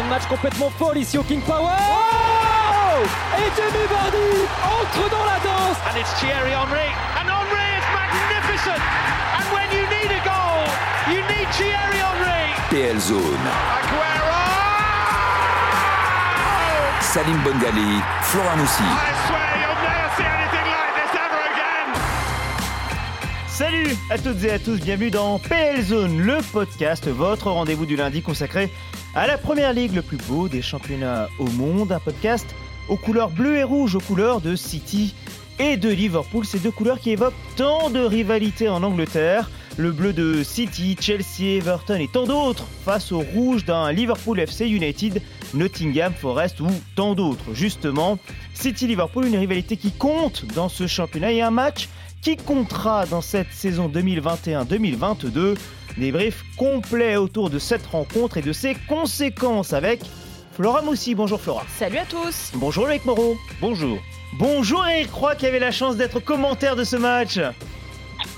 Fin de match complètement folle ici au King Power. Oh Et Jamie Vardy entre dans la danse. And it's Thierry Henry. And Henry is magnificent. And when you need a goal, you need Thierry Henry. PL Zone. Aguero! Salim Bongali, Flora Moussi. Salut à toutes et à tous, bienvenue dans PL Zone, le podcast, votre rendez-vous du lundi consacré à la première ligue, le plus beau des championnats au monde, un podcast aux couleurs bleues et rouges, aux couleurs de City et de Liverpool, ces deux couleurs qui évoquent tant de rivalités en Angleterre, le bleu de City, Chelsea, Everton et tant d'autres, face au rouge d'un Liverpool FC United, Nottingham Forest ou tant d'autres. Justement, City-Liverpool, une rivalité qui compte dans ce championnat et un match qui comptera dans cette saison 2021-2022. Débrief complet autour de cette rencontre et de ses conséquences avec Flora Moussi. Bonjour Flora. Salut à tous Bonjour Loïc Moreau. Bonjour. Bonjour Eric Croix qui avait la chance d'être commentaire de ce match.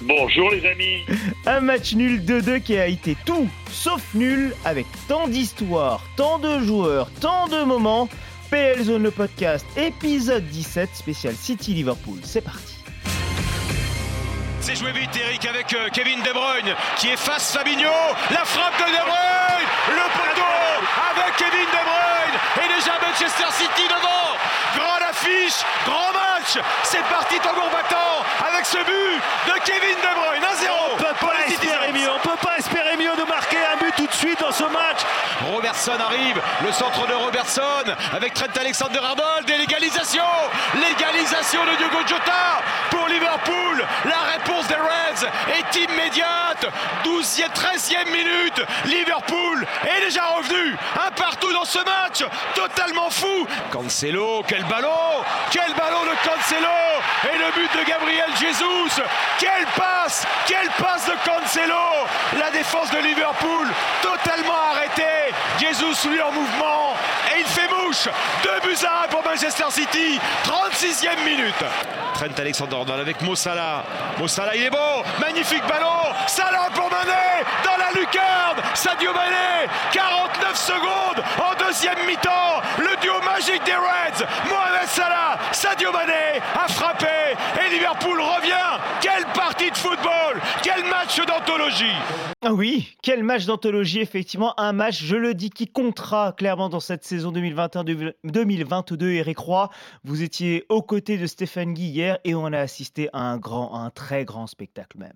Bonjour les amis. Un match nul 2-2 qui a été tout sauf nul avec tant d'histoires, tant de joueurs, tant de moments. PL Zone le podcast épisode 17 spécial City Liverpool. C'est parti. C'est joué vite Eric avec euh, Kevin De Bruyne qui efface Fabinho. La frappe de De Bruyne. Le poteau avec Kevin De Bruyne. Et déjà Manchester City devant. Grande affiche, grand match. C'est parti tambour battant avec ce but de Kevin De Bruyne. 1-0. On peut pas espérer mieux. On peut pas espérer mieux de marquer un but tout de suite dans ce match. Le centre de Robertson avec Trent Alexander-Arnold et l'égalisation L'égalisation de Diogo Jota pour Liverpool. La réponse des Reds est immédiate. 12e, 13e minute Liverpool est déjà revenu. Un partout dans ce match Totalement fou. Cancelo, quel ballon Quel ballon de Cancelo. Et le but de Gabriel Jesus. Quelle passe Quelle passe de Cancelo. La défense de Liverpool totalement arrêtée Jesus lui en mouvement et il fait mouche. 2 buts à 1 pour Manchester City 36e minute. Trent Alexander-Arnold avec Mo Salah. Mo Salah il est beau. Magnifique ballon. Salah pour Mané dans la lucarne. Sadio Mané 49 secondes. En deuxième mi-temps le duo magique des Reds. Mohamed Salah Sadio Mané a frappé et Liverpool revient quelle partie de football quel match Ah oui, quel match d'anthologie, effectivement. Un match, je le dis, qui comptera clairement dans cette saison 2021-2022. Eric Roy, vous étiez aux côtés de Stéphane Guy hier et on a assisté à un grand, à un très grand spectacle même.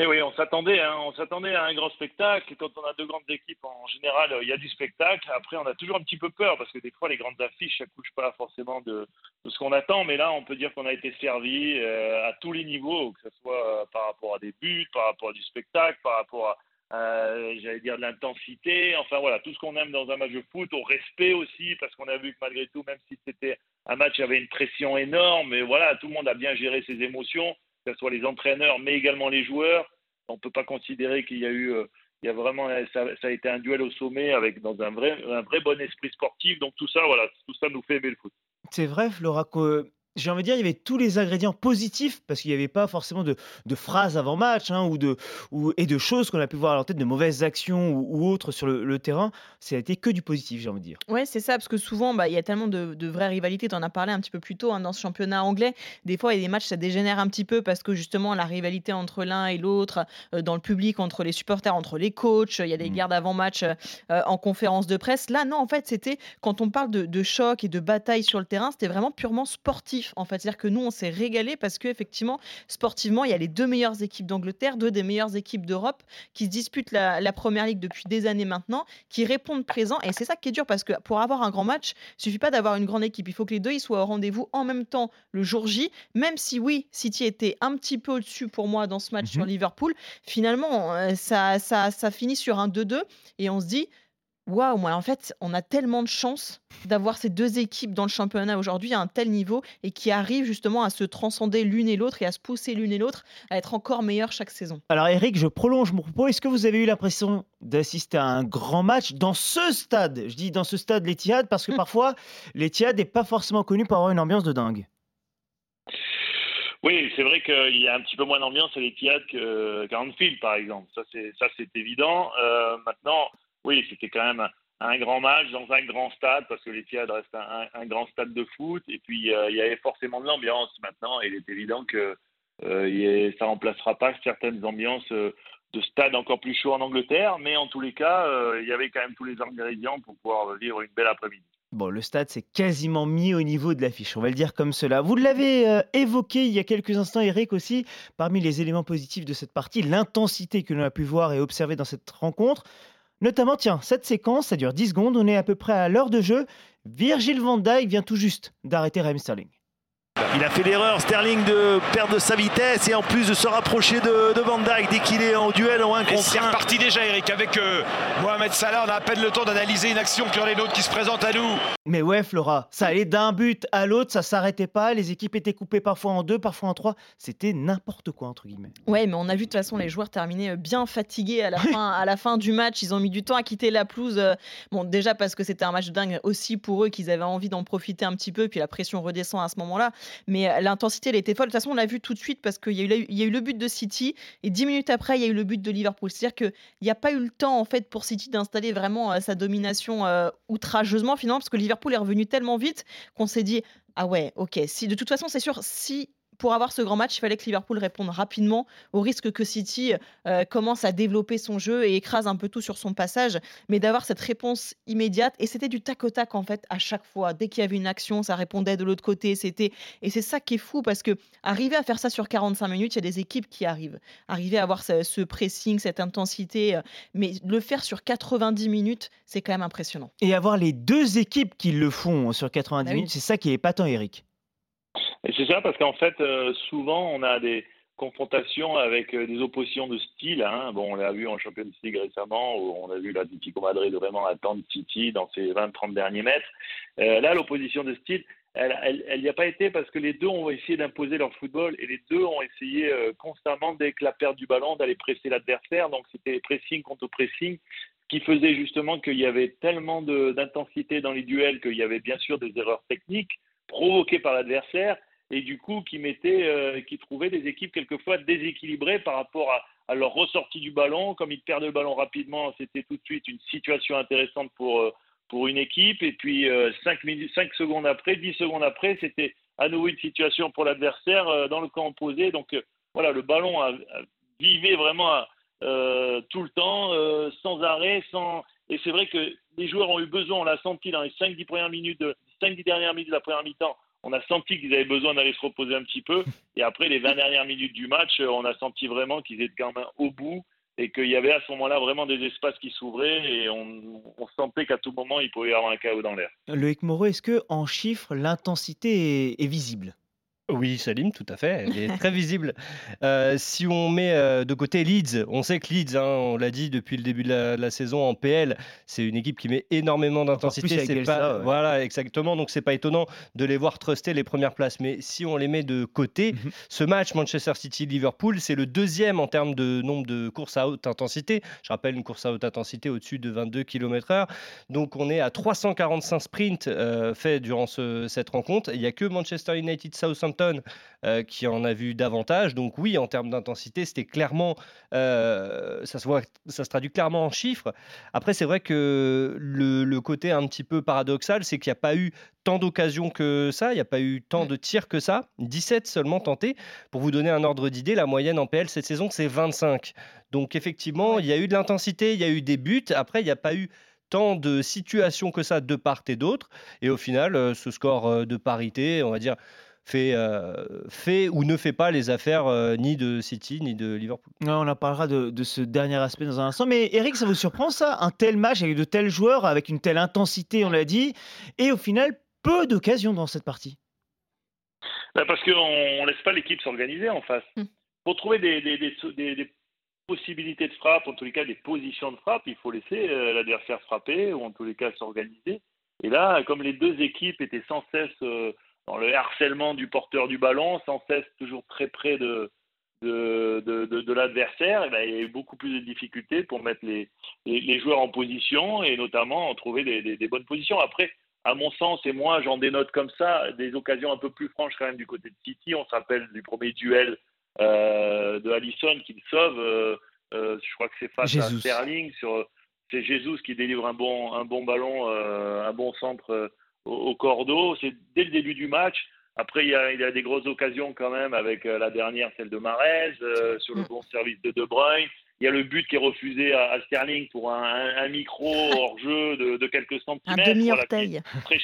Et oui, on s'attendait, hein, on s'attendait à un grand spectacle. Et quand on a deux grandes équipes, en général, il y a du spectacle. Après, on a toujours un petit peu peur parce que des fois, les grandes affiches, ça couche pas forcément de, ce qu'on attend. Mais là, on peut dire qu'on a été servi euh, à tous les niveaux, que ce soit euh, par rapport à des buts, par rapport à du spectacle, par rapport à j'allais dire de l'intensité, enfin voilà, tout ce qu'on aime dans un match de foot, au respect aussi, parce qu'on a vu que malgré tout, même si c'était un match, il y avait une pression énorme, mais voilà, tout le monde a bien géré ses émotions, que ce soit les entraîneurs, mais également les joueurs. On ne peut pas considérer qu'il y a eu, euh, il y a vraiment, ça, ça a été un duel au sommet avec dans un vrai, un vrai bon esprit sportif. Donc tout ça, voilà, tout ça nous fait aimer le foot. C'est vrai, Flora, que j'ai envie de dire, il y avait tous les ingrédients positifs parce qu'il n'y avait pas forcément de, de phrases avant match hein, ou de, ou, et de choses qu'on a pu voir à l'antenne, de mauvaises actions ou, ou autres sur le, le terrain. Ça a été que du positif, j'ai envie de dire. Ouais, c'est ça, parce que souvent, bah, il y a tellement de, de vraies rivalités. Tu en as parlé un petit peu plus tôt hein, dans ce championnat anglais. Des fois, il y a des matchs, ça dégénère un petit peu parce que justement, la rivalité entre l'un et l'autre, euh, dans le public, entre les supporters, entre les coachs, il y a des Mm. gardes avant-match euh, en conférence de presse. Là, non, en fait, c'était quand on parle de, de choc et de bataille sur le terrain, c'était vraiment purement sportif. En fait, c'est-à-dire que nous, on s'est régalé parce que effectivement, sportivement, il y a les deux meilleures équipes d'Angleterre, deux des meilleures équipes d'Europe qui se disputent la, la, première ligue depuis des années maintenant, qui répondent présent. Et c'est ça qui est dur parce que pour avoir un grand match, il suffit pas d'avoir une grande équipe. Il faut que les deux ils soient au rendez-vous en même temps le jour J. Même si oui, City était un petit peu au-dessus pour moi dans ce match sur Liverpool, finalement, euh, ça, ça, ça finit sur un 2-2 et on se dit Waouh, moi en fait, on a tellement de chance d'avoir ces deux équipes dans le championnat aujourd'hui à un tel niveau et qui arrivent justement à se transcender l'une et l'autre et à se pousser l'une et l'autre à être encore meilleures chaque saison. Alors Eric, je prolonge mon propos. Est-ce que vous avez eu l'impression d'assister à un grand match dans ce stade? Je dis dans ce stade l'Etihad parce que mmh. parfois l'Etihad n'est pas forcément connu pour avoir une ambiance de dingue. Oui, c'est vrai qu'il y a un petit peu moins d'ambiance à l'Etihad qu'à Anfield, par exemple. Ça, c'est évident. Euh, maintenant, oui, c'était quand même un grand match dans un grand stade, parce que l'Etihad reste un, grand stade de foot. Et puis, euh, il y avait forcément de l'ambiance maintenant. Il est évident que euh, ça ne remplacera pas certaines ambiances euh, de stade encore plus chaud en Angleterre. Mais en tous les cas, il y avait quand même tous les ingrédients pour pouvoir vivre une belle après-midi. Bon, le stade s'est quasiment mis au niveau de l'affiche, on va le dire comme cela. Vous l'avez évoqué il y a quelques instants, Eric, aussi, parmi les éléments positifs de cette partie, l'intensité que l'on a pu voir et observer dans cette rencontre. Notamment, tiens, cette séquence, ça dure 10 secondes, on est à peu près à l'heure de jeu. Virgil van Dijk vient tout juste d'arrêter Raheem Sterling. Il a fait l'erreur, Sterling, de perdre sa vitesse et en plus de se rapprocher de, Van Dijk dès qu'il est en duel en 1 contre 1. C'est reparti déjà, Eric, avec euh, Mohamed Salah. On a à peine le temps d'analyser une action puis les autres qui se présentent à nous. Mais ouais, Flora, ça allait d'un but à l'autre, ça s'arrêtait pas. Les équipes étaient coupées parfois en deux, parfois en trois. C'était n'importe quoi, entre guillemets. Ouais, mais on a vu de toute façon les joueurs terminer euh, bien fatigués à la, fin, à la fin du match. Ils ont mis du temps à quitter la pelouse. Euh, bon, déjà parce que c'était un match dingue aussi pour eux, qu'ils avaient envie d'en profiter un petit peu, puis la pression redescend à ce moment-là. Mais l'intensité elle était folle. De toute façon, on l'a vu tout de suite parce qu'il y, y, a eu le but de City et dix minutes après, il y a eu le but de Liverpool. C'est-à-dire qu'il n'y a pas eu le temps en fait pour City d'installer vraiment euh, sa domination euh, outrageusement finalement parce que Liverpool est revenu tellement vite qu'on s'est dit ah ouais, ok. Si de toute façon, c'est sûr, si pour avoir ce grand match, il fallait que Liverpool réponde rapidement au risque que City euh, commence à développer son jeu et écrase un peu tout sur son passage, mais d'avoir cette réponse immédiate. Et c'était du tac au tac en fait à chaque fois. Dès qu'il y avait une action, ça répondait de l'autre côté. C'était et c'est ça qui est fou parce que arriver à faire ça sur 45 minutes, il y a des équipes qui arrivent. Arriver à avoir ce, pressing, cette intensité, euh, mais le faire sur 90 minutes, c'est quand même impressionnant. Et avoir les deux équipes qui le font sur 90 bah minutes, c'est ça qui est épatant, Eric. C'est ça parce qu'en fait, euh, souvent, on a des confrontations avec euh, des oppositions de style. Hein. Bon, on l'a vu en Champions League récemment, où on a vu l'Atlético Madrid vraiment attendre City dans ses 20-30 derniers mètres. Euh, là, l'opposition de style, elle n'y a pas été parce que les deux ont essayé d'imposer leur football et les deux ont essayé constamment, dès que la perte du ballon, d'aller presser l'adversaire. Donc c'était pressing contre pressing, qui faisait justement qu'il y avait tellement d'intensité dans les duels qu'il y avait bien sûr des erreurs techniques provoquées par l'adversaire et du coup qui mettait, euh, qui trouvait des équipes quelquefois déséquilibrées par rapport à, leur ressortie du ballon. Comme ils perdaient le ballon rapidement, c'était tout de suite une situation intéressante pour, euh, pour une équipe. Et puis 5, euh, minutes, 5 secondes après, 10 secondes après, c'était à nouveau une situation pour l'adversaire dans le camp opposé. Donc voilà, le ballon vivait vraiment tout le temps, sans arrêt, sans. Et c'est vrai que les joueurs ont eu besoin, on l'a senti dans les 5-10 premières minutes, 5-10 dernières minutes de la première mi-temps, on a senti qu'ils avaient besoin d'aller se reposer un petit peu. Et après les 20 dernières minutes du match, on a senti vraiment qu'ils étaient quand même au bout et qu'il y avait à ce moment-là vraiment des espaces qui s'ouvraient et on, sentait qu'à tout moment il pouvait y avoir un chaos dans l'air. Loïc Moreau, est-ce que en chiffres l'intensité est visible? Oui, Salim, tout à fait. Elle est très visible. Euh, si on met euh, de côté Leeds, on sait que Leeds, hein, on l'a dit depuis le début de la, saison en PL, c'est une équipe qui met énormément d'intensité. C'est pas, voilà, exactement. Donc c'est pas étonnant de les voir truster les premières places. Mais si on les met de côté, mhm. ce match Manchester City-Liverpool, c'est le deuxième en termes de nombre de courses à haute intensité. Je rappelle une course à haute intensité au-dessus de 22 km/h. Donc on est à 345 sprints euh, faits durant cette rencontre. Il n'y a que Manchester United Southampton euh, qui en a vu davantage. Donc oui, en termes d'intensité, c'était clairement, euh, ça, se voit, ça se traduit clairement en chiffres. Après, c'est vrai que le, côté un petit peu paradoxal, c'est qu'il n'y a pas eu tant d'occasions que ça, il n'y a pas eu tant de tirs que ça, 17 seulement tentés. Pour vous donner un ordre d'idée, la moyenne en PL cette saison, c'est 25. Donc effectivement, il y a eu de l'intensité, il y a eu des buts. Après, il n'y a pas eu tant de situations que ça de part et d'autre. Et au final, euh, ce score de parité, on va dire, fait, fait ou ne fait pas les affaires ni de City ni de Liverpool. on en parlera de, de, ce dernier aspect dans un instant. Mais Eric, ça vous surprend ça? Un tel match avec de tels joueurs, avec une telle intensité, on l'a dit, et au final, peu d'occasions dans cette partie? Bah, Parce qu'on ne laisse pas l'équipe s'organiser en face. Hmm. Pour trouver des, des, des, possibilités de frappe, en tous les cas des positions de frappe, il faut laisser euh, l'adversaire frapper ou en tous les cas s'organiser. Et là, comme les deux équipes étaient sans cesse euh, dans le harcèlement du porteur du ballon, sans cesse toujours très près de, de, de, de, l'adversaire, eh ben, il y a eu beaucoup plus de difficultés pour mettre les, les, joueurs en position et notamment en trouver des, des, bonnes positions. Après, à mon sens, et moi j'en dénote comme ça, des occasions un peu plus franches quand même du côté de City. On se rappelle du premier duel euh, de Allison qui le sauve. Euh, euh, je crois que c'est face à Sterling. Sur, c'est Jesus qui délivre un bon, un bon ballon, un bon centre au, cordeau. C'est dès le début du match. Après, il y, a, il y, a, des grosses occasions quand même avec la dernière, celle de Marez, sur le mm. bon service de De Bruyne. Il y a le but qui est refusé à, Sterling pour un, micro hors jeu de, quelques centimètres. Un demi-orteil. très,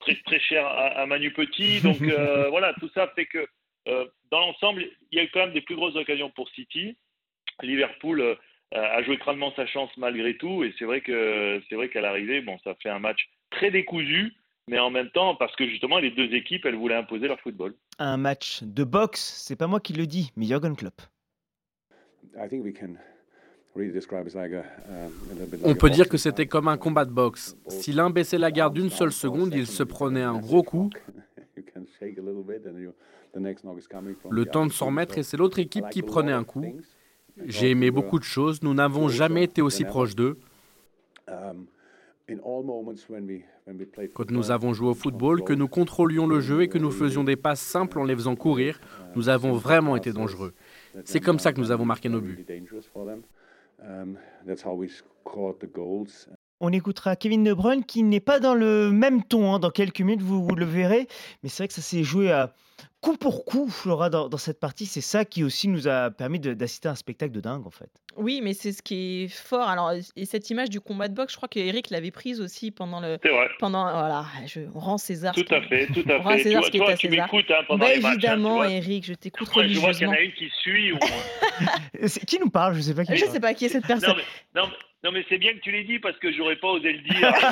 très, très, cher à, Manu Petit. Donc voilà, tout ça fait que euh, dans l'ensemble, il y a eu quand même des plus grosses occasions pour City. Liverpool euh, a joué crânement sa chance malgré tout, et c'est vrai que c'est vrai qu'à l'arrivée, bon, ça fait un match très décousu, mais en même temps parce que justement les deux équipes, elles voulaient imposer leur football. Un match de boxe, c'est pas moi qui le dis, mais Jürgen Klopp. On peut dire que c'était comme un combat de boxe. Si l'un baissait la garde d'une seule seconde, il se prenait un gros coup. Le temps de s'en remettre et c'est l'autre équipe qui prenait un coup. J'ai aimé beaucoup de choses. Nous n'avons jamais été aussi proches d'eux. Quand nous avons joué au football, que nous contrôlions le jeu et que nous faisions des passes simples en les faisant courir, nous avons vraiment été dangereux. C'est comme ça que nous avons marqué nos buts. On écoutera Kevin De Bruyne qui n'est pas dans le même ton. Hein. Dans quelques minutes, vous, le verrez. Mais c'est vrai que ça s'est joué à coup pour coup, Flora, dans, cette partie. C'est ça qui aussi nous a permis d'assister à un spectacle de dingue, en fait. Oui, mais c'est ce qui est fort. Alors, et cette image du combat de boxe, je crois qu'Eric l'avait prise aussi pendant le. C'est vrai. Pendant, voilà, je rends César. Tout à fait, tout à fait. César ce qui est à tu César. Hein, pendant bah, les matchs, évidemment, hein, Eric, je t'écoute religieusement. Je vois qu'il y en a une qui suit. Ou... qui nous parle? Je sais pas qui. Je sais pas qui est cette personne. Non, mais, non, mais, c'est bien que tu l'aies dit parce que j'aurais pas osé le dire.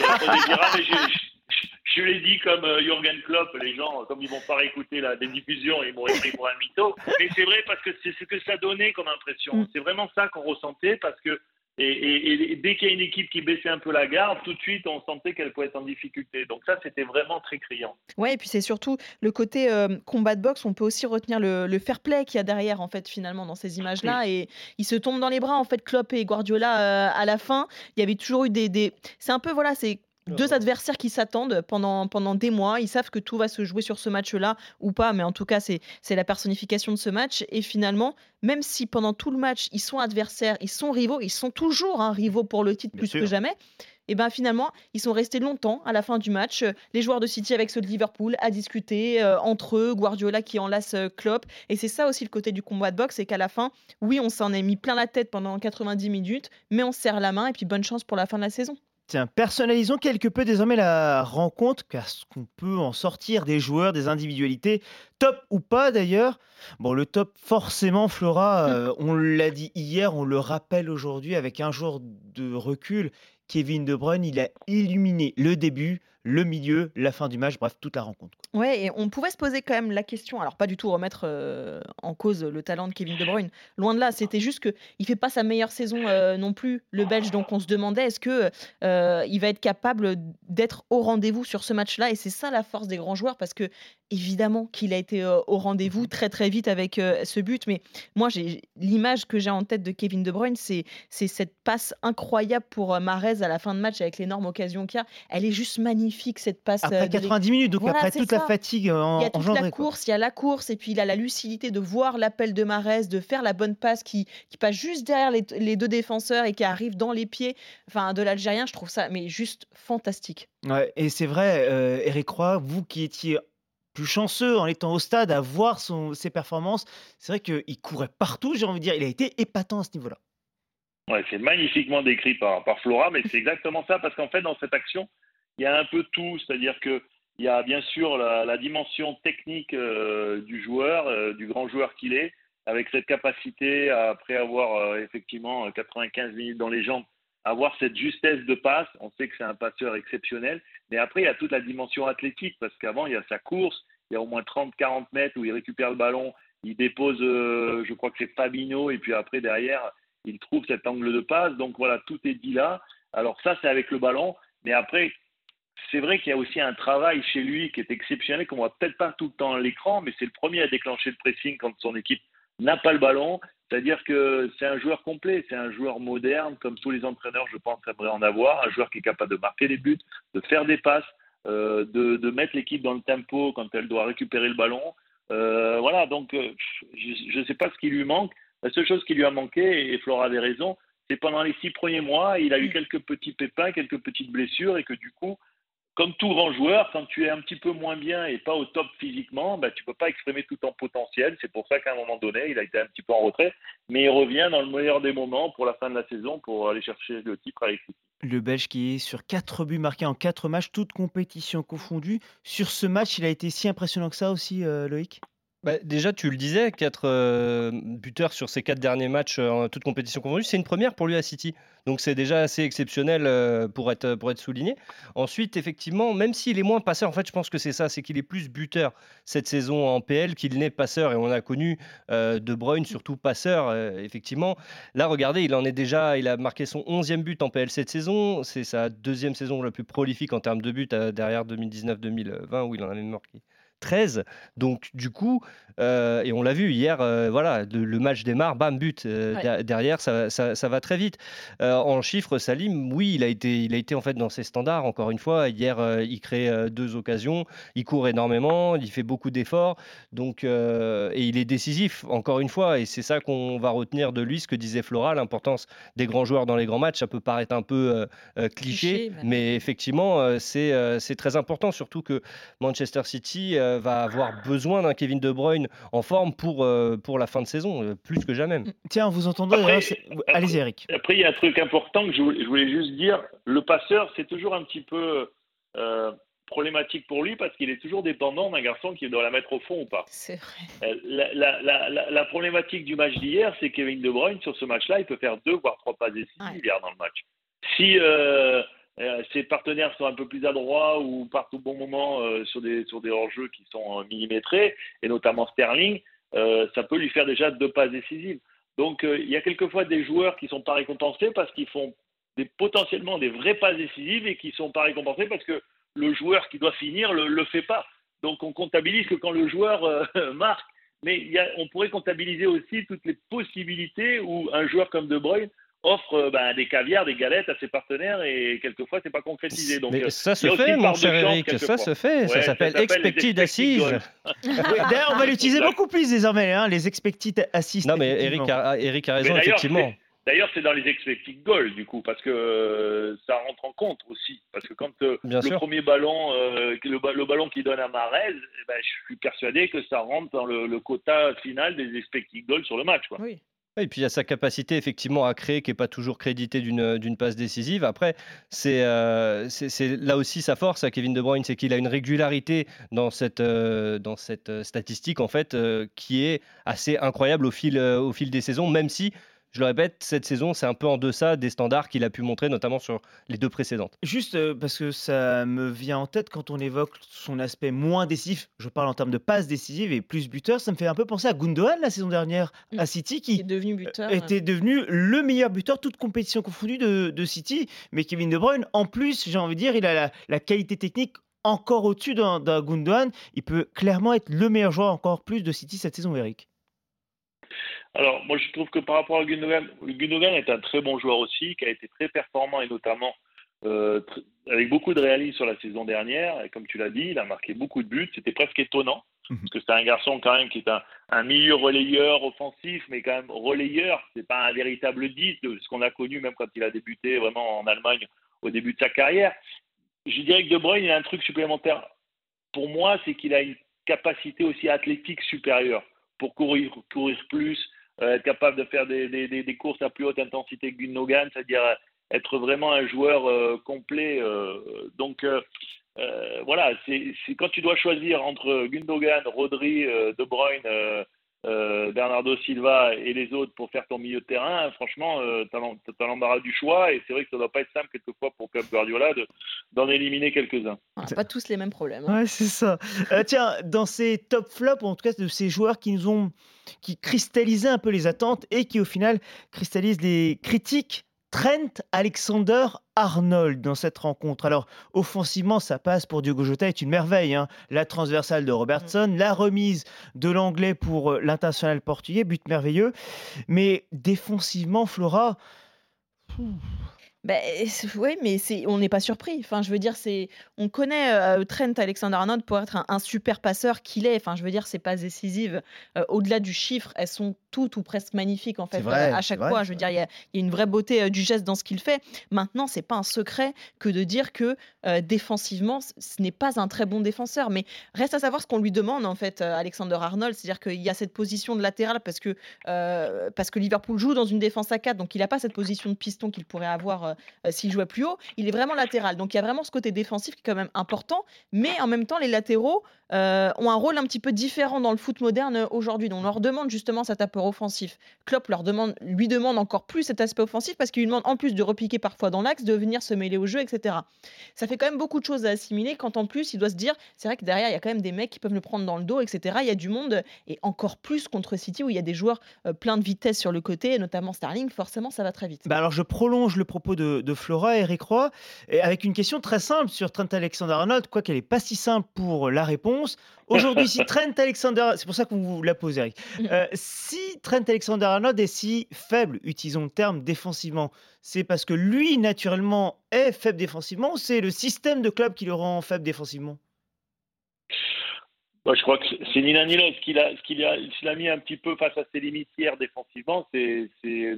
Ah, je, l'ai dit comme euh, Jürgen Klopp, les gens, comme ils vont pas réécouter la diffusion, ils m'ont pris pour un mytho. Mais c'est vrai parce que c'est ce que ça donnait comme impression. Mm. C'est vraiment ça qu'on ressentait parce que et, dès qu'il y a une équipe qui baissait un peu la garde, tout de suite, on sentait qu'elle pouvait être en difficulté. Donc ça, c'était vraiment très criant. Ouais, et puis c'est surtout le côté euh, combat de boxe. On peut aussi retenir le, fair play qu'il y a derrière, en fait, finalement, dans ces images-là. Et ils se tombent dans les bras, en fait, Klopp et Guardiola euh, à la fin. Il y avait toujours eu des... des... C'est un peu, voilà, c'est deux adversaires qui s'attendent pendant, pendant des mois. Ils savent que tout va se jouer sur ce match-là ou pas, mais en tout cas, c'est la personnification de ce match. Et finalement, même si pendant tout le match, ils sont adversaires, ils sont rivaux, ils sont toujours un rivaux pour le titre plus que jamais. Et bien finalement, ils sont restés longtemps à la fin du match. Les joueurs de City avec ceux de Liverpool à discuter euh, entre eux, Guardiola qui enlace euh, Klopp. Et c'est ça aussi le côté du combat de boxe, c'est qu'à la fin, oui, on s'en est mis plein la tête pendant 90 minutes, mais on serre la main et puis bonne chance pour la fin de la saison. Tiens, personnalisons quelque peu désormais la rencontre, car ce qu'on peut en sortir des joueurs, des individualités, top ou pas d'ailleurs. Bon, le top, forcément, Flora, euh, on l'a dit hier, on le rappelle aujourd'hui avec un jour de recul. Kevin De Bruyne, il a illuminé le début, le milieu, la fin du match, bref, toute la rencontre. Ouais, et on pouvait se poser quand même la question, alors pas du tout remettre euh, en cause le talent de Kevin De Bruyne, loin de là, c'était juste que il fait pas sa meilleure saison euh, non plus, le Belge, donc on se demandait est-ce que euh, va être capable d'être au rendez-vous sur ce match-là, et c'est ça la force des grands joueurs, parce que évidemment qu'il a été au rendez-vous très très vite avec ce but, mais moi j'ai l'image que j'ai en tête de Kevin De Bruyne, c'est c'est cette passe incroyable pour Marez à la fin de match avec l'énorme occasion qu'il y a, elle est juste magnifique cette passe. Après 90 minutes, donc après toute la fatigue en Il y a toute la course, il y a la course, et puis il a la lucidité de voir l'appel de Marès, de faire la bonne passe qui, qui passe juste derrière les, deux défenseurs et qui arrive dans les pieds enfin, de l'Algérien. Je trouve ça mais juste fantastique. Ouais, et c'est vrai, euh, Eric Roy, vous qui étiez plus chanceux en étant au stade à voir son, ses performances, c'est vrai qu'il courait partout, j'ai envie de dire. Il a été épatant à ce niveau-là. Ouais, c'est magnifiquement décrit par, par Flora, mais c'est exactement ça, parce qu'en fait, dans cette action, il y a un peu tout, c'est-à-dire que Il y a bien sûr la, dimension technique du joueur, du grand joueur qu'il est, avec cette capacité, après avoir effectivement 95 minutes dans les jambes, avoir cette justesse de passe. On sait que c'est un passeur exceptionnel. Mais après, il y a toute la dimension athlétique, parce qu'avant, il y a sa course, il y a au moins 30-40 mètres où il récupère le ballon, il dépose, euh, je crois que c'est Fabino, et puis après, derrière, il trouve cet angle de passe. Donc voilà, tout est dit là. Alors ça, c'est avec le ballon. Mais après, c'est vrai qu'il y a aussi un travail chez lui qui est exceptionnel, qu'on voit peut-être pas tout le temps à l'écran, mais c'est le premier à déclencher le pressing quand son équipe n'a pas le ballon. C'est-à-dire que c'est un joueur complet, c'est un joueur moderne, comme tous les entraîneurs, je pense, aimeraient en avoir, un joueur qui est capable de marquer des buts, de faire des passes, euh, de, mettre l'équipe dans le tempo quand elle doit récupérer le ballon. Euh, voilà, donc euh, je ne sais pas ce qui lui manque. La seule chose qui lui a manqué, et Flora avait raison, c'est pendant les six premiers mois, il a eu quelques petits pépins, quelques petites blessures, et que du coup, comme tout grand joueur, quand tu es un petit peu moins bien et pas au top physiquement, ben, tu ne peux pas exprimer tout ton potentiel. C'est pour ça qu'à un moment donné, il a été un petit peu en retrait, mais il revient dans le meilleur des moments pour la fin de la saison pour aller chercher le titre avec City. Le Belge qui est sur 4 buts marqués en 4 matchs, toutes compétitions confondues. Sur ce match, il a été si impressionnant que ça aussi, euh, Loïc? Bah, déjà, tu le disais, 4 euh, buteurs sur ces 4 derniers matchs euh, en toute compétition confondue, c'est une première pour lui à City. Donc c'est déjà assez exceptionnel euh, pour, être, pour être souligné. Ensuite, effectivement, même s'il est moins passeur, en fait, je pense que c'est ça, c'est qu'il est plus buteur cette saison en PL qu'il n'est passeur. Et on a connu De Bruyne, surtout passeur, effectivement. Là, regardez, il en est déjà, il a marqué son 11e but en PL cette saison. C'est sa deuxième saison la plus prolifique en termes de buts derrière 2019-2020 où il en avait marqué 13. Donc, du coup, euh, et on l'a vu hier, euh, voilà, le match démarre, bam, but. Euh, derrière, ça, ça, va très vite. en chiffres, Salim, oui, il a, été, il a été en fait dans ses standards, encore une fois. Hier, il crée deux occasions, il court énormément, il fait beaucoup d'efforts. Donc, et il est décisif, encore une fois. Et c'est ça qu'on va retenir de lui, ce que disait Flora, l'importance des grands joueurs dans les grands matchs. Ça peut paraître un peu cliché, mais effectivement, c'est très important, surtout que Manchester City va avoir besoin d'un Kevin De Bruyne en forme pour, euh, pour la fin de saison, euh, plus que jamais. Tiens, vous entendez hein, Allez-y, Eric. Après, il y a un truc important que je voulais, juste dire. Le passeur, c'est toujours un petit peu euh, problématique pour lui parce qu'il est toujours dépendant d'un garçon qui doit la mettre au fond ou pas. C'est vrai. La, la, la, problématique du match d'hier, c'est Kevin De Bruyne, sur ce match-là, il peut faire deux voire trois passes décisives hier dans le match. Si euh, ses partenaires sont un peu plus adroits ou partent au bon moment euh, sur des, sur des hors-jeux qui sont euh, millimétrés, et notamment Sterling, ça peut lui faire déjà deux passes décisives. Donc il y a quelquefois des joueurs qui ne sont pas récompensés parce qu'ils font potentiellement des vraies passes décisives et qui ne sont pas récompensés parce que le joueur qui doit finir ne le, fait pas. Donc on comptabilise que quand le joueur marque. Mais on pourrait comptabiliser aussi toutes les possibilités où un joueur comme De Bruyne offre euh, bah, des caviars, des galettes à ses partenaires et quelquefois c'est pas concrétisé. Donc euh, ça se fait, mon cher Eric, ça se fait. ça s'appelle expected assises. D'ailleurs, on va l'utiliser beaucoup plus désormais, hein, les expected assises. Non, mais Eric a, Eric a raison, effectivement. D'ailleurs, c'est dans les expected goals, du coup, parce que euh, ça rentre en compte aussi. Parce que quand le premier ballon, le, ballon qui donne à Marez, eh ben, je suis persuadé que ça rentre dans le, le quota final des expected goals sur le match. Quoi. Oui. Et puis il y a sa capacité effectivement à créer qui n'est pas toujours créditée d'une passe décisive. Après, euh, c'est là aussi sa force à Kevin De Bruyne, c'est qu'il a une régularité dans cette, euh, dans cette euh, statistique en fait qui est assez incroyable au fil, au fil des saisons, même si je le répète, cette saison, c'est un peu en deçà des standards qu'il a pu montrer, notamment sur les deux précédentes. Juste euh, parce que ça me vient en tête quand on évoque son aspect moins décisif, je parle en termes de passes décisives et plus buteur, ça me fait un peu penser à Gundogan la saison dernière à mm. City, qui, devenu buteur, était devenu le meilleur buteur, toute compétition confondue de, City. Mais Kevin De Bruyne, en plus, j'ai envie de dire, il a la, qualité technique encore au-dessus d'un Gundogan. Il peut clairement être le meilleur joueur encore plus de City cette saison, Eric. Alors, moi, je trouve que par rapport à Gundogan, Gundogan est un très bon joueur aussi, qui a été très performant et notamment euh, avec beaucoup de réalisme sur la saison dernière. Et comme tu l'as dit, il a marqué beaucoup de buts. C'était presque étonnant, mhm. parce que c'est un garçon quand même qui est un, milieu relayeur offensif, mais quand même relayeur. C'est pas un véritable 10 de ce qu'on a connu même quand il a débuté vraiment en Allemagne au début de sa carrière. Je dirais que De Bruyne, il a un truc supplémentaire. Pour moi, c'est qu'il a une capacité aussi athlétique supérieure pour courir, courir plus, être capable de faire des, des, des, courses à plus haute intensité que Gundogan, c'est-à-dire être vraiment un joueur euh, complet. Euh, donc, voilà, c'est quand tu dois choisir entre Gundogan, Rodri, De Bruyne, euh, Bernardo Silva et les autres pour faire ton milieu de terrain, franchement, euh, tu as l'embarras du choix et c'est vrai que ça ne doit pas être simple quelquefois pour Pep Guardiola d'en éliminer quelques-uns. pas tous les mêmes problèmes. Hein. Ouais, c'est ça. Euh, tiens, dans ces top flops, en tout cas de ces joueurs qui nous ont qui cristallisaient un peu les attentes et qui au final cristallisent les critiques Trent Alexander-Arnold dans cette rencontre. Alors, offensivement, ça passe pour Diogo Jota est une merveille. Hein. La transversale de Robertson, la remise de l'anglais pour euh, l'international portugais, but merveilleux. Mais défensivement, Flora. Ben, oui, mais on n'est pas surpris. Enfin, je veux dire, c'est, on connaît euh, Trent Alexander-Arnold pour être un, super passeur qu'il est. Enfin, je veux dire, c'est pas décisive. Euh, au-delà du chiffre, elles sont toutes ou presque magnifiques en fait à chaque fois. Je veux dire, il y, a une vraie beauté du geste dans ce qu'il fait. Maintenant, c'est pas un secret que de dire que défensivement, ce n'est pas un très bon défenseur. Mais reste à savoir ce qu'on lui demande en fait, Alexander Arnold. C'est-à-dire qu'il y a cette position de latéral parce que parce que Liverpool joue dans une défense à 4, donc il n'a pas cette position de piston qu'il pourrait avoir s'il jouait plus haut, il est vraiment latéral. Donc il y a vraiment ce côté défensif qui est quand même important, mais en même temps, les latéraux euh, ont un rôle un petit peu différent dans le foot moderne aujourd'hui. Donc on leur demande justement cet apport offensif. Klopp leur demande, lui demande encore plus cet aspect offensif parce qu'il lui demande en plus de repiquer parfois dans l'axe, de venir se mêler au jeu, etc. Ça fait quand même beaucoup de choses à assimiler quand en plus il doit se dire, c'est vrai que derrière il y a quand même des mecs qui peuvent le prendre dans le dos, etc. Il y a du monde et encore plus contre City où il y a des joueurs euh, plein de vitesse sur le côté, notamment Sterling, forcément ça va très vite. Bah alors je prolonge le propos de, de Flora, Eric Roy, avec une question très simple sur Trent Alexander-Arnold, quoi qu'elle n'est pas si simple pour la réponse. Aujourd'hui, si Trent Alexander, c'est pour ça qu'on vous la pose, Eric, mm. euh, si Trent Alexander-Arnold est si faible, utilisons le terme défensivement, c'est parce que lui, naturellement, est faible défensivement ou c'est le système de club qui le rend faible défensivement? Je crois que c'est ni l'un ni l'autre. Ce qu'il a, mis un petit peu face à ses limites hier défensivement, c'est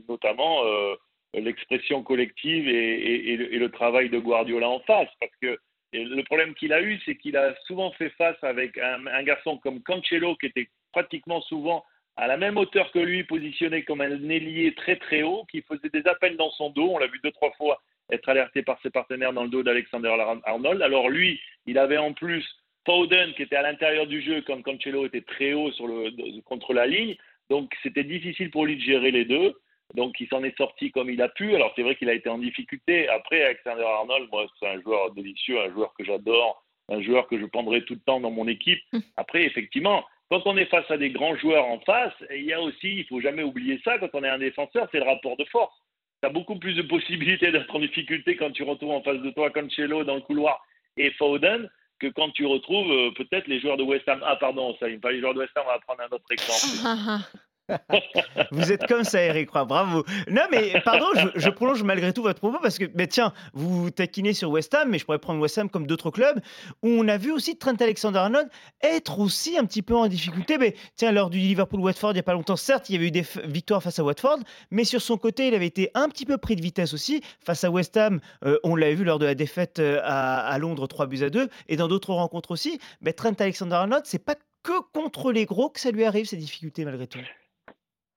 notamment euh, l'expression collective et, le, travail de Guardiola en face. Parce que le problème qu'il a eu, c'est qu'il a souvent fait face avec un, garçon comme Cancelo, qui était pratiquement souvent à la même hauteur que lui, positionné comme un ailier très très haut, qui faisait des appels dans son dos. On l'a vu deux, trois fois être alerté par ses partenaires dans le dos d'Alexander Arnold. Alors lui, il avait en plus Foden qui était à l'intérieur du jeu quand Cancelo était très haut sur le, contre la ligne. Donc c'était difficile pour lui de gérer les deux. Donc il s'en est sorti comme il a pu. Alors c'est vrai qu'il a été en difficulté. Après, Alexander Arnold, moi, c'est un joueur délicieux, un joueur que j'adore, un joueur que je prendrai tout le temps dans mon équipe. Hum. Après, effectivement, quand on est face à des grands joueurs en face, il y a aussi, il faut jamais oublier ça, quand on est un défenseur, c'est le rapport de force. Tu as beaucoup plus de possibilités d'être en difficulté quand tu retrouves en face de toi Cancelo dans le couloir et Foden que quand tu retrouves euh, peut-être les joueurs de West Ham. Ah pardon, ça, pas les joueurs de West Ham, on va prendre un autre exemple. vous êtes comme ça, Eric bravo. Non, mais pardon, je, prolonge malgré tout votre propos parce que, mais tiens, vous taquinez sur West Ham, mais je pourrais prendre West Ham comme d'autres clubs où on a vu aussi Trent Alexander-Arnold être aussi un petit peu en difficulté. Mais tiens, lors du Liverpool-Watford, il n'y a pas longtemps, certes, il y avait eu des victoires face à Watford, mais sur son côté, il avait été un petit peu pris de vitesse aussi face à West Ham. Euh, on l'a vu lors de la défaite euh, à, Londres, 3 buts à 2, et dans d'autres rencontres aussi. Mais Trent Alexander-Arnold, c'est pas que contre les gros que ça lui arrive ces difficultés malgré tout.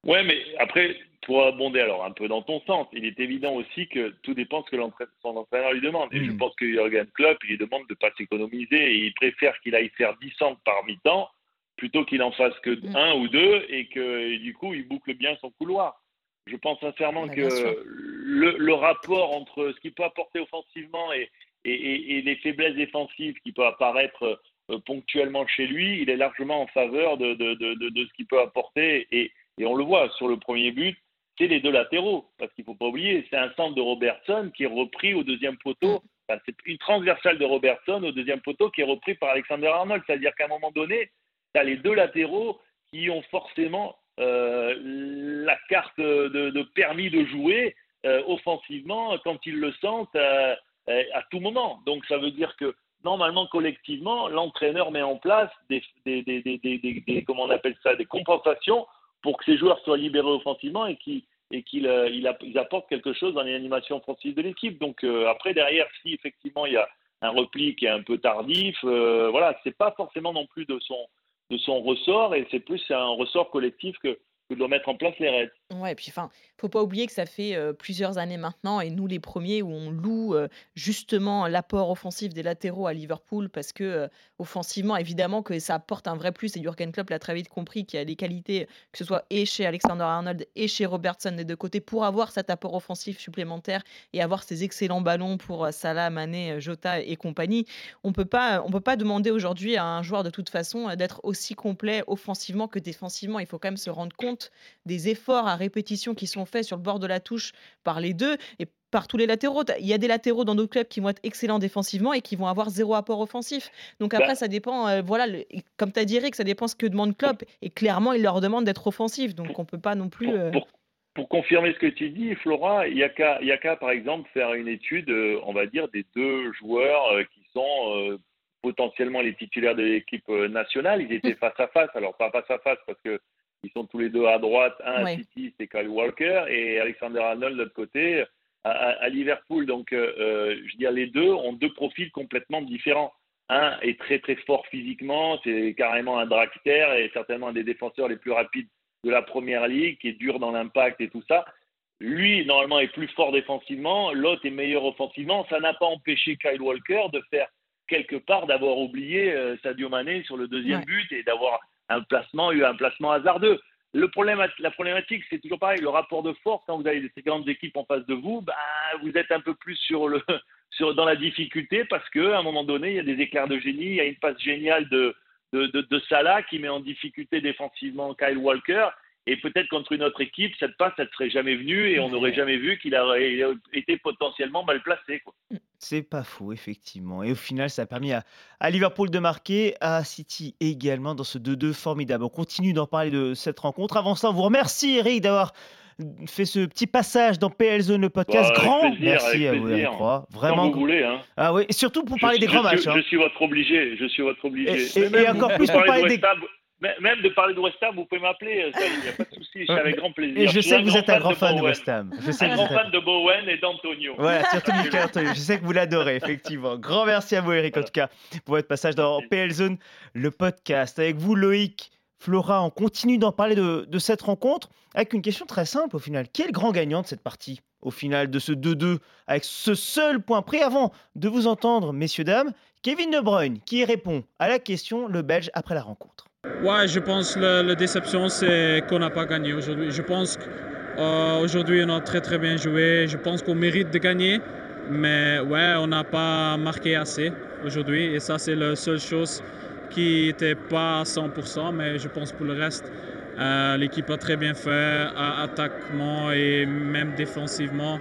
Ouais, mais après, pour abonder alors un peu dans ton sens, il est évident aussi que tout dépend de ce que son entraîneur lui demande. Et je mm. pense que Jürgen Klopp, il lui demande de ne pas s'économiser et il préfère qu'il aille faire 10 centres par mi-temps plutôt qu'il en fasse que mm. un ou deux et que du coup il boucle bien son couloir. Je pense sincèrement bah, que le, rapport entre ce qu'il peut apporter offensivement et, et, et, les faiblesses défensives qui peuvent apparaître euh, ponctuellement chez lui, il est largement en faveur de, de, de, de ce qu'il peut apporter. Et, et on le voit sur le premier but, c'est les deux latéraux. Parce qu'il ne faut pas oublier, c'est un centre de Robertson qui est repris au deuxième poteau. c'est une transversale de Robertson au deuxième poteau qui est repris par Alexander Arnold. C'est-à-dire qu'à un moment donné, tu as les deux latéraux qui ont forcément euh, la carte de, permis de jouer euh, offensivement quand ils le sentent euh, à tout moment. Donc ça veut dire que normalement, collectivement, l'entraîneur met en place des, comment on appelle ça, des compensations pour que ces joueurs soient libérés offensivement et qu'ils et quelque chose dans l'animation offensive de l'équipe. Donc euh, après derrière, si effectivement il y a un repli qui est un peu tardif, euh, voilà, c'est pas forcément non plus de son de ressort et c'est plus un ressort collectif que, que doit mettre en place les Reds. Ouais, et puis enfin, faut pas oublier que ça fait plusieurs années maintenant, et nous les premiers, où on loue justement l'apport offensif des latéraux à Liverpool, parce que offensivement, évidemment que ça apporte un vrai plus, et Jurgen Klopp l'a très vite compris qu'il y a des qualités, que ce soit et chez Alexander Arnold et chez Robertson des deux côtés, pour avoir cet apport offensif supplémentaire et avoir ces excellents ballons pour Salah, Mané, Jota et compagnie. On peut pas, on peut pas demander aujourd'hui à un joueur de toute façon d'être aussi complet offensivement que défensivement. Il faut quand même se rendre compte des efforts à répétition qui sont faits sur le bord de la touche par les deux et par tous les latéraux. Il y a des latéraux dans d'autres clubs qui vont être excellents défensivement et qui vont avoir zéro apport offensif. Donc après, bah ça dépend, euh, voilà, comme tu as dit, Eric, ça dépend ce que demande Klopp. Et clairement, il leur demande d'être offensif. Donc on peut pas non plus. Euh, pour, confirmer ce que tu dis, Flora, il y a qu'à, par exemple, faire une étude, euh, on va dire, des deux joueurs qui sont potentiellement les titulaires de l'équipe nationale. Ils étaient face à face. Alors pas face à face parce que ils sont tous les deux à droite. Un à City, c'est Kyle Walker, et Alexander Arnold de l'autre côté à, Liverpool. Donc, euh, euh, je veux dire, les deux ont deux profils complètement différents. Un est très très fort physiquement, c'est carrément un dragster et certainement un des défenseurs les plus rapides de la première ligue, qui est dur dans l'impact et tout ça. Lui, normalement, est plus fort défensivement, l'autre est meilleur offensivement. Ça n'a pas empêché Kyle Walker de faire quelque part d'avoir oublié euh, Sadio Mané sur le deuxième but et d'avoir un placement, un placement hasardeux. Le problème, la problématique, c'est toujours pareil, le rapport de force, quand vous avez ces grandes équipes en face de vous, bah, vous êtes un peu plus sur le, sur, dans la difficulté parce qu'à un moment donné, il y a des éclairs de génie, il y a une passe géniale de, de, de, de Salah qui met en difficulté défensivement Kyle Walker. Et peut-être contre une autre équipe, cette passe, elle ne serait jamais venue et on n'aurait jamais vu qu'il aurait été potentiellement mal placé. C'est pas faux, effectivement. Et au final, ça a permis à, Liverpool de marquer, à City également dans ce 2-2 formidable. On continue d'en parler de cette rencontre. Avant ça, on vous remercie, Eric, d'avoir fait ce petit passage dans PL Zone, le podcast. Bah, grand merci à vous, Eric Vraiment. Quand vous voulez. Hein. Ah oui, et surtout pour parler des grands matchs. Hein. Je suis votre obligé. Je suis votre obligé. Et, encore plus pour parler des. Même de parler de West Ham, vous pouvez m'appeler, euh, il n'y a pas de souci, c'est avec grand plaisir. Et je, sais que vous êtes un grand fan de West Ham. Je sais un grand fan de Bowen et d'Antonio. Voilà, surtout Michael Antonio. Je sais que vous l'adorez, effectivement. Grand merci à vous, Eric, en tout cas, pour votre passage dans PL Zone, le podcast. Avec vous, Loïc, Flora, on continue d'en parler de, de cette rencontre avec une question très simple au final. Qui est le grand gagnant de cette partie au final de ce 2-2 avec ce seul point près avant de vous entendre, messieurs, dames, Kevin De Bruyne qui répond à la question, le Belge, après la rencontre. Ouais, je pense que la, déception, c'est qu'on n'a pas gagné aujourd'hui. Je pense qu'aujourd'hui, euh, on a très très bien joué. Je pense qu'on mérite de gagner. Mais ouais, on n'a pas marqué assez aujourd'hui. Et ça, c'est la seule chose qui n'était pas à 100%. Mais je pense pour le reste, euh, l'équipe a très bien fait, attaquement et même défensivement.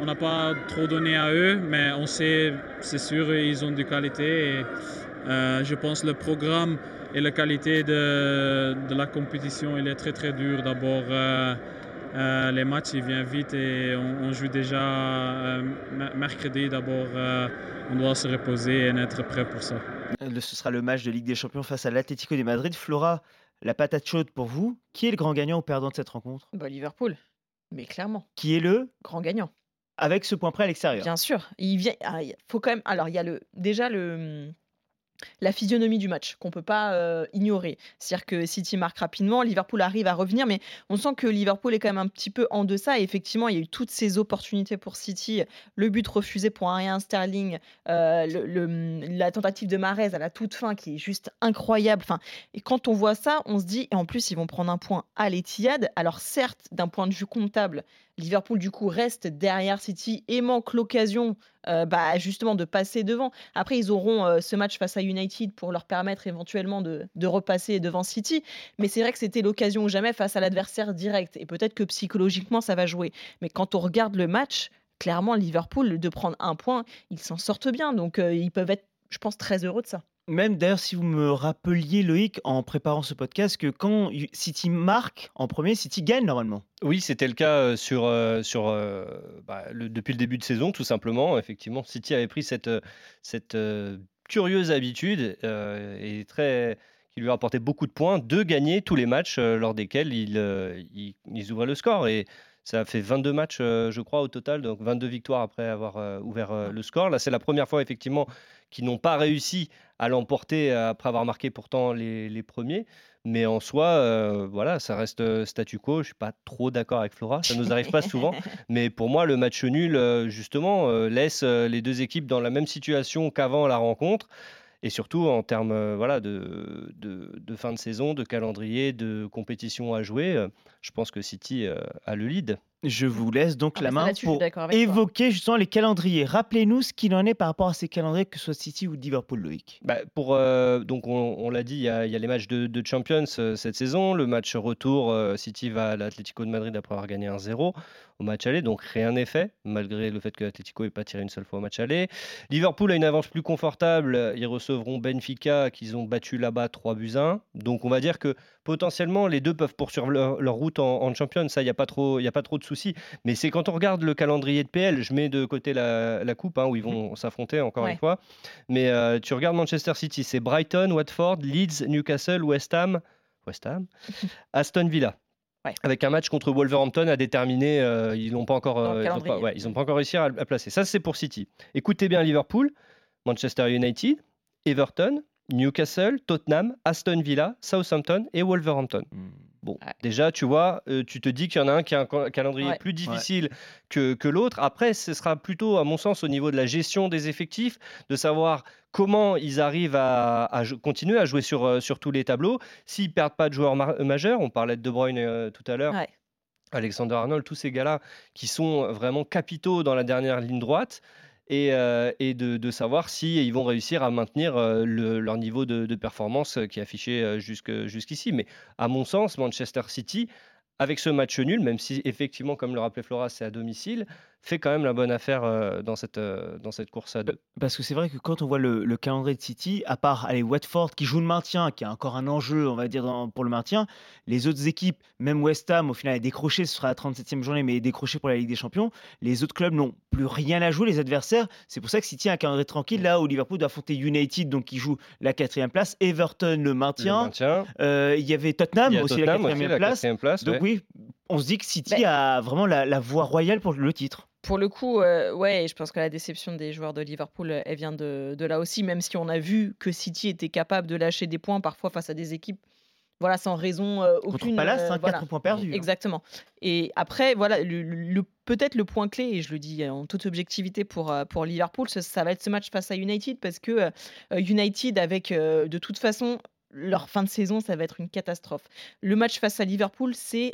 On n'a pas trop donné à eux, mais on sait, c'est sûr, ils ont du qualité. Et, euh, je pense que le programme et la qualité de, de, la compétition, il est très très dur. D'abord, euh, euh, les matchs, ils viennent vite et on, joue déjà euh, mercredi. D'abord, on doit se reposer et être prêt pour ça. Ce sera le match de Ligue des Champions face à l'Atlético de Madrid. Flora, la patate chaude pour vous. Qui est le grand gagnant ou perdant de cette rencontre? Bah, Liverpool, mais clairement. Qui est le grand gagnant Avec ce point près à l'extérieur? Bien sûr. Il vient. Ah, faut quand même. Alors, il y a le déjà le la physionomie du match qu'on peut pas euh, ignorer. C'est-à-dire que City marque rapidement, Liverpool arrive à revenir, mais on sent que Liverpool est quand même un petit peu en deçà. Et effectivement, il y a eu toutes ces opportunités pour City, le but refusé pour un Sterling, euh, la tentative de Marez à la toute fin qui est juste incroyable. Enfin, et quand on voit ça, on se dit, et en plus ils vont prendre un point à l'Etihad. Alors certes, d'un point de vue comptable, Liverpool, du coup, reste derrière City et manque l'occasion euh, bah, justement de passer devant. Après, ils auront euh, ce match face à United pour leur permettre éventuellement de, repasser devant City. Mais c'est vrai que c'était l'occasion ou jamais face à l'adversaire direct. Et peut-être que psychologiquement, ça va jouer. Mais quand on regarde le match, clairement, Liverpool, de prendre un point, ils s'en sortent bien. Donc, euh, ils peuvent être, je pense, très heureux de ça. Même d'ailleurs, si vous me rappeliez, Loïc, en préparant ce podcast, que quand City marque en premier, City gagne normalement. Oui, c'était le cas euh, sur, euh, sur, euh, bah, depuis le début de saison, tout simplement. Effectivement, City avait pris cette, cette curieuse habitude et très, qui lui a apporté beaucoup de points de gagner tous les matchs lors desquels ils, ils, ouvraient le score. Et Ça fait 22 matchs, je crois, au total, donc 22 victoires après avoir ouvert le score. Là, c'est la première fois, effectivement, qu'ils n'ont pas réussi à l'emporter après avoir marqué pourtant les, premiers. Mais en soi, voilà, ça reste statu quo. Je suis pas trop d'accord avec Flora. Ça nous arrive pas souvent. Mais pour moi, le match nul, justement, laisse les deux équipes dans la même situation qu'avant la rencontre et surtout en termes euh, voilà, de, de, fin de saison, de calendrier, de compétition à jouer, euh, je pense que City euh, a le lead. Je vous laisse donc ah la bah main pour évoquer justement les calendriers. Rappelez-nous ce qu'il en est par rapport à ces calendriers, que ce soit City ou Liverpool, Loïc. Bah pour, donc on, l'a dit, il y, a, les matchs de, Champions cette saison. Le match retour, City va à l'Atlético de Madrid après avoir gagné 1-0 au match aller, donc rien n'est fait, malgré le fait que l'Atlético n'ait pas tiré une seule fois au match aller. Liverpool a une avance plus confortable, ils recevront Benfica qu'ils ont battu là-bas 3 buts 1. Donc on va dire que potentiellement les deux peuvent poursuivre leur, route en, Champions, ça il n'y a, pas trop, a pas trop de soucis. Mais c'est quand on regarde le calendrier de PL, je mets de côté la, coupe, hein, où ils vont s'affronter encore une fois, mais euh, tu regardes Manchester City, c'est Brighton, Watford, Leeds, Newcastle, West Ham, West Ham, Aston Villa. Avec un match contre Wolverhampton à déterminer, euh, ils n'ont pas encore, euh, ils pas, pas encore réussi à, à placer. Ça, c'est pour City. Écoutez bien Liverpool, Manchester United, Everton, Newcastle, Tottenham, Aston Villa, Southampton et Wolverhampton. Hmm. Bon, déjà, tu vois, euh, tu te dis qu'il y en a un qui a un calendrier plus difficile que, que l'autre. Après, ce sera plutôt, à mon sens, au niveau de la gestion des effectifs, de savoir comment ils arrivent à, continuer à jouer sur, euh, sur tous les tableaux. S'ils perdent pas de joueurs majeurs, on parlait de De Bruyne euh, tout à l'heure. Alexander Arnold, tous ces gars-là qui sont vraiment capitaux dans la dernière ligne droite et, euh, de, savoir si ils vont réussir à maintenir euh, leur niveau de, performance qui est affiché euh, jusqu'ici. Mais à mon sens, Manchester City, avec ce match nul, même si effectivement, comme le rappelait Flora, c'est à domicile, fait quand même la bonne affaire euh, dans, cette, euh, dans cette course à deux. Parce que c'est vrai que quand on voit le, calendrier de City, à part allez, Watford qui joue le maintien, qui a encore un enjeu, on va dire, pour le maintien, les autres équipes, même West Ham, au final, est décroché, ce sera la 37e journée, mais est décroché pour la Ligue des Champions. Les autres clubs n'ont plus rien à jouer, les adversaires. C'est pour ça que City a un calendrier tranquille, là où Liverpool doit affronter United, donc qui joue la quatrième place, Everton le maintien. Euh, il y y avait Tottenham aussi, la quatrième place. Donc oui, on se dit que City bah a vraiment la, la voie royale pour le titre. Pour le coup, euh, ouais, je pense que la déception des joueurs de Liverpool, elle vient de, là aussi, même si on a vu que City était capable de lâcher des points parfois face à des équipes, voilà, sans raison euh, aucune. Contre Palace, 4 euh, points perdus. Hein. Exactement. Et après, voilà, le, peut-être le point clé, et je le dis en toute objectivité pour, pour Liverpool, ça, va être ce match face à United, parce que United, avec de toute façon, leur fin de saison, ça va être une catastrophe. Le match face à Liverpool, c'est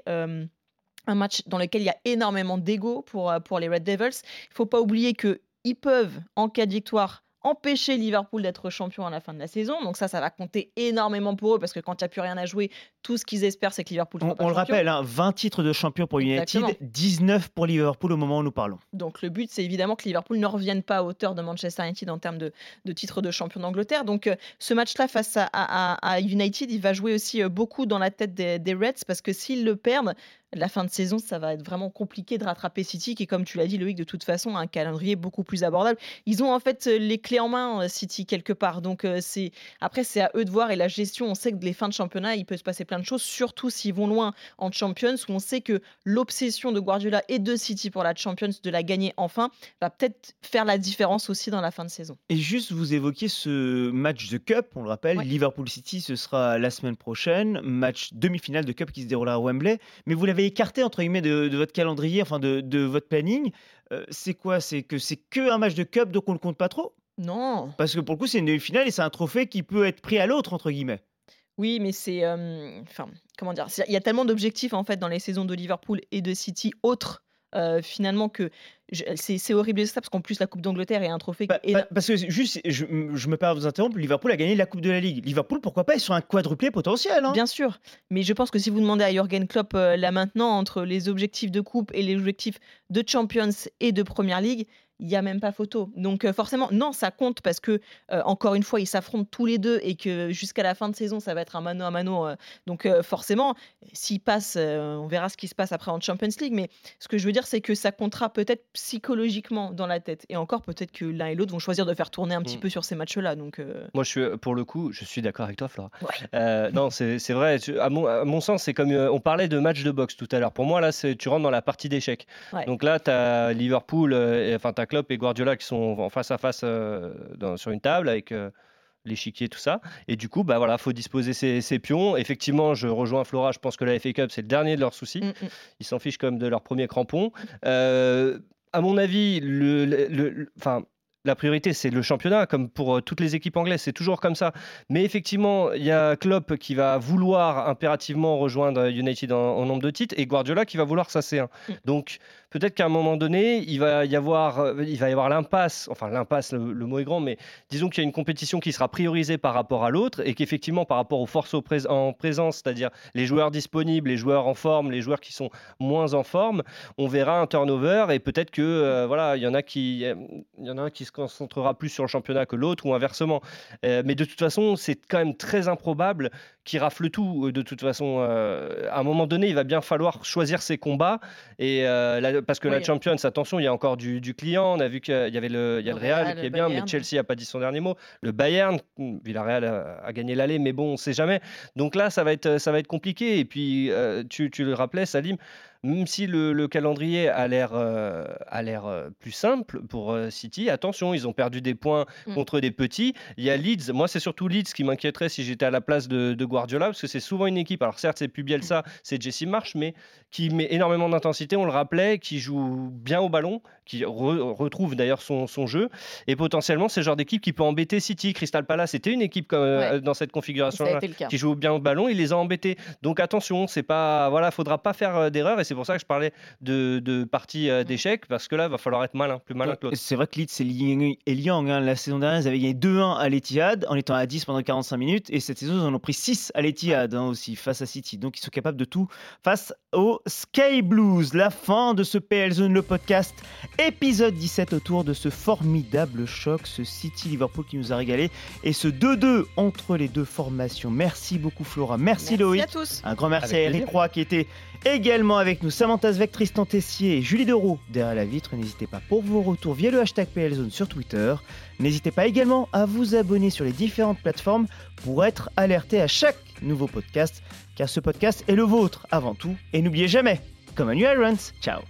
un match dans lequel il y a énormément d'ego pour, euh, pour les Red Devils. Il ne faut pas oublier qu'ils peuvent, en cas de victoire, empêcher Liverpool d'être champion à la fin de la saison. Donc ça, ça va compter énormément pour eux parce que quand il n'y a plus rien à jouer, tout ce qu'ils espèrent, c'est que Liverpool On, on le rappelle, 20 hein, titres de champion pour United, 19 pour Liverpool au moment où nous parlons. Donc le but, c'est évidemment que Liverpool ne revienne pas à hauteur de Manchester United en termes de, titres de champion d'Angleterre. Donc euh, ce match-là face à, United, il va jouer aussi euh, beaucoup dans la tête des, des Reds parce que s'ils le perdent, la fin de saison, ça va être vraiment compliqué de rattraper City, qui, comme tu l'as dit, Loïc, de toute façon, a un calendrier beaucoup plus abordable. Ils ont en fait euh, les clés en main, euh, City, quelque part. Donc, euh, c'est après, c'est à eux de voir. Et la gestion, on sait que les fins de championnat, il peut se passer plein de choses, surtout s'ils vont loin en Champions, où on sait que l'obsession de Guardiola et de City pour la Champions, de la gagner enfin, va peut-être faire la différence aussi dans la fin de saison. Et juste, vous évoquiez ce match de Cup, on le rappelle, Liverpool City, ce sera la semaine prochaine, match demi-finale de Cup qui se déroulera à Wembley. Mais vous l'avez écarté entre guillemets de, votre calendrier, enfin de, votre planning. Euh, c'est quoi? C'est que c'est que un match de cup, donc on le compte pas trop? Non. Parce que pour le coup, c'est une demi-finale et c'est un trophée qui peut être pris à l'autre entre guillemets. Oui, mais c'est, euh, enfin, comment dire? Il y a tellement d'objectifs en fait dans les saisons de Liverpool et de City autres euh, finalement que c'est horrible ça parce qu'en plus la Coupe d'Angleterre est un trophée. Bah, bah, parce que juste, je, me permets de vous interrompre, Liverpool a gagné la Coupe de la Ligue. Liverpool, pourquoi pas, ils sont un quadruplé potentiel. Hein. Bien sûr, mais je pense que si vous demandez à Jürgen Klopp euh, là maintenant entre les objectifs de Coupe et les objectifs de Champions et de Première Ligue, il n'y a même pas photo. Donc euh, forcément, non, ça compte parce que, euh, encore une fois, ils s'affrontent tous les deux et que jusqu'à la fin de saison, ça va être un mano à mano. Euh. donc forcément, s'ils passent, on verra ce qui se passe après en Champions League. Mais ce que je veux dire, c'est que ça comptera peut-être psychologiquement dans la tête. Et encore, peut-être que l'un et l'autre vont choisir de faire tourner un petit Mm. peu sur ces matchs-là. Donc, Moi, je suis, pour le coup, je suis d'accord avec toi, Flora. Non, c'est vrai. À mon, à mon sens, c'est comme on parlait de match de boxe tout à l'heure. Pour moi, là, tu rentres dans la partie d'échecs. Ouais. Donc là, tu as Liverpool, enfin, tu Klopp et Guardiola qui sont en face à face euh, dans- sur une table avec. euh, l'échiquier, tout ça. Et du coup, bah voilà, faut disposer ses, ses pions. Effectivement, je rejoins Flora, je pense que la FA Cup, c'est le dernier de leurs soucis. mm, Ils s'en fichent comme de leur premier crampon. Euh, à mon avis, le, le- le- enfin, la priorité, c'est le championnat, comme pour euh, toutes les équipes anglaises, c'est toujours comme ça. Mais effectivement, il y a Klopp qui va vouloir impérativement rejoindre United en, en nombre de titres et Guardiola qui va vouloir sa C1. Donc peut-être qu'à un moment donné, il va y avoir, euh, il va y avoir l'impasse. Enfin, l'impasse, le, mot est grand, mais disons qu'il y a une compétition qui sera priorisée par rapport à l'autre et qu'effectivement, par rapport aux forces en présence, c'est-à-dire les joueurs disponibles, les joueurs en forme, les joueurs qui sont moins en forme, on verra un turnover et peut-être que euh, voilà, il y en a qui, il y en a un qui se concentrera plus sur le championnat que l'autre ou inversement. Euh, mais de toute façon, c'est quand même très improbable qu'il rafle tout. De toute façon, euh, à un moment donné, il va bien falloir choisir ses combats et euh, la- parce que la. Champions, attention, il y a encore du, du client. On a vu qu'il y avait le, il y a Le le Real, Real, qui le est bien, mais Chelsea n'a pas dit son dernier mot. Le Bayern, Villarreal a, a gagné l'aller, mais bon, on ne sait jamais. Donc là, ça va être, ça va être compliqué. Et puis, euh, tu, tu le rappelais, Salim, même si le, le calendrier a l'air euh, a l'air euh, plus simple pour euh, City, attention, ils ont perdu des points Mm. contre des petits. Il y a Leeds. Moi, c'est surtout Leeds qui m'inquiéterait si j'étais à la place de, de Guardiola, parce que c'est souvent une équipe. Alors certes, c'est plus Bielsa, c'est Jesse Marsh, mais qui met énormément d'intensité. On le rappelait, qui joue bien au ballon, qui re- retrouve d'ailleurs son, son jeu, et potentiellement c'est le genre d'équipe qui peut embêter City. Crystal Palace était une équipe comme, Ouais. dans cette configuration qui joue bien au ballon, il les a embêtés. Donc attention, c'est pas voilà, faudra pas faire d'erreur c'est pour ça que je parlais de, de partie euh, d'échecs parce que là, va falloir être malin, plus malin que l'autre. C'est vrai que Leeds et Liang, et Liang, hein, la saison dernière, ils avaient gagné 2-1 à l'Etihad en étant à 10 pendant 45 minutes. Et cette saison, ils en ont pris 6 à l'Etihad hein, aussi face à City. Donc, ils sont capables de tout face aux Sky Blues. La fin de ce PL Zone, le podcast, épisode 17 autour de ce formidable choc, ce City-Liverpool qui nous a régalé. Et ce 2-2 entre les deux formations. Merci beaucoup, Flora. Merci, Merci Loïc. à tous. Un grand merci Avec à Eric. Roy qui était également avec nous. Samantha Zvek, Tristan Tessier et Julie Deroux derrière la vitre. N'hésitez pas pour vos retours via le hashtag PLZone sur Twitter. N'hésitez pas également à vous abonner sur les différentes plateformes pour être alerté à chaque nouveau podcast, car ce podcast est le vôtre avant tout. Et n'oubliez jamais, comme un New ciao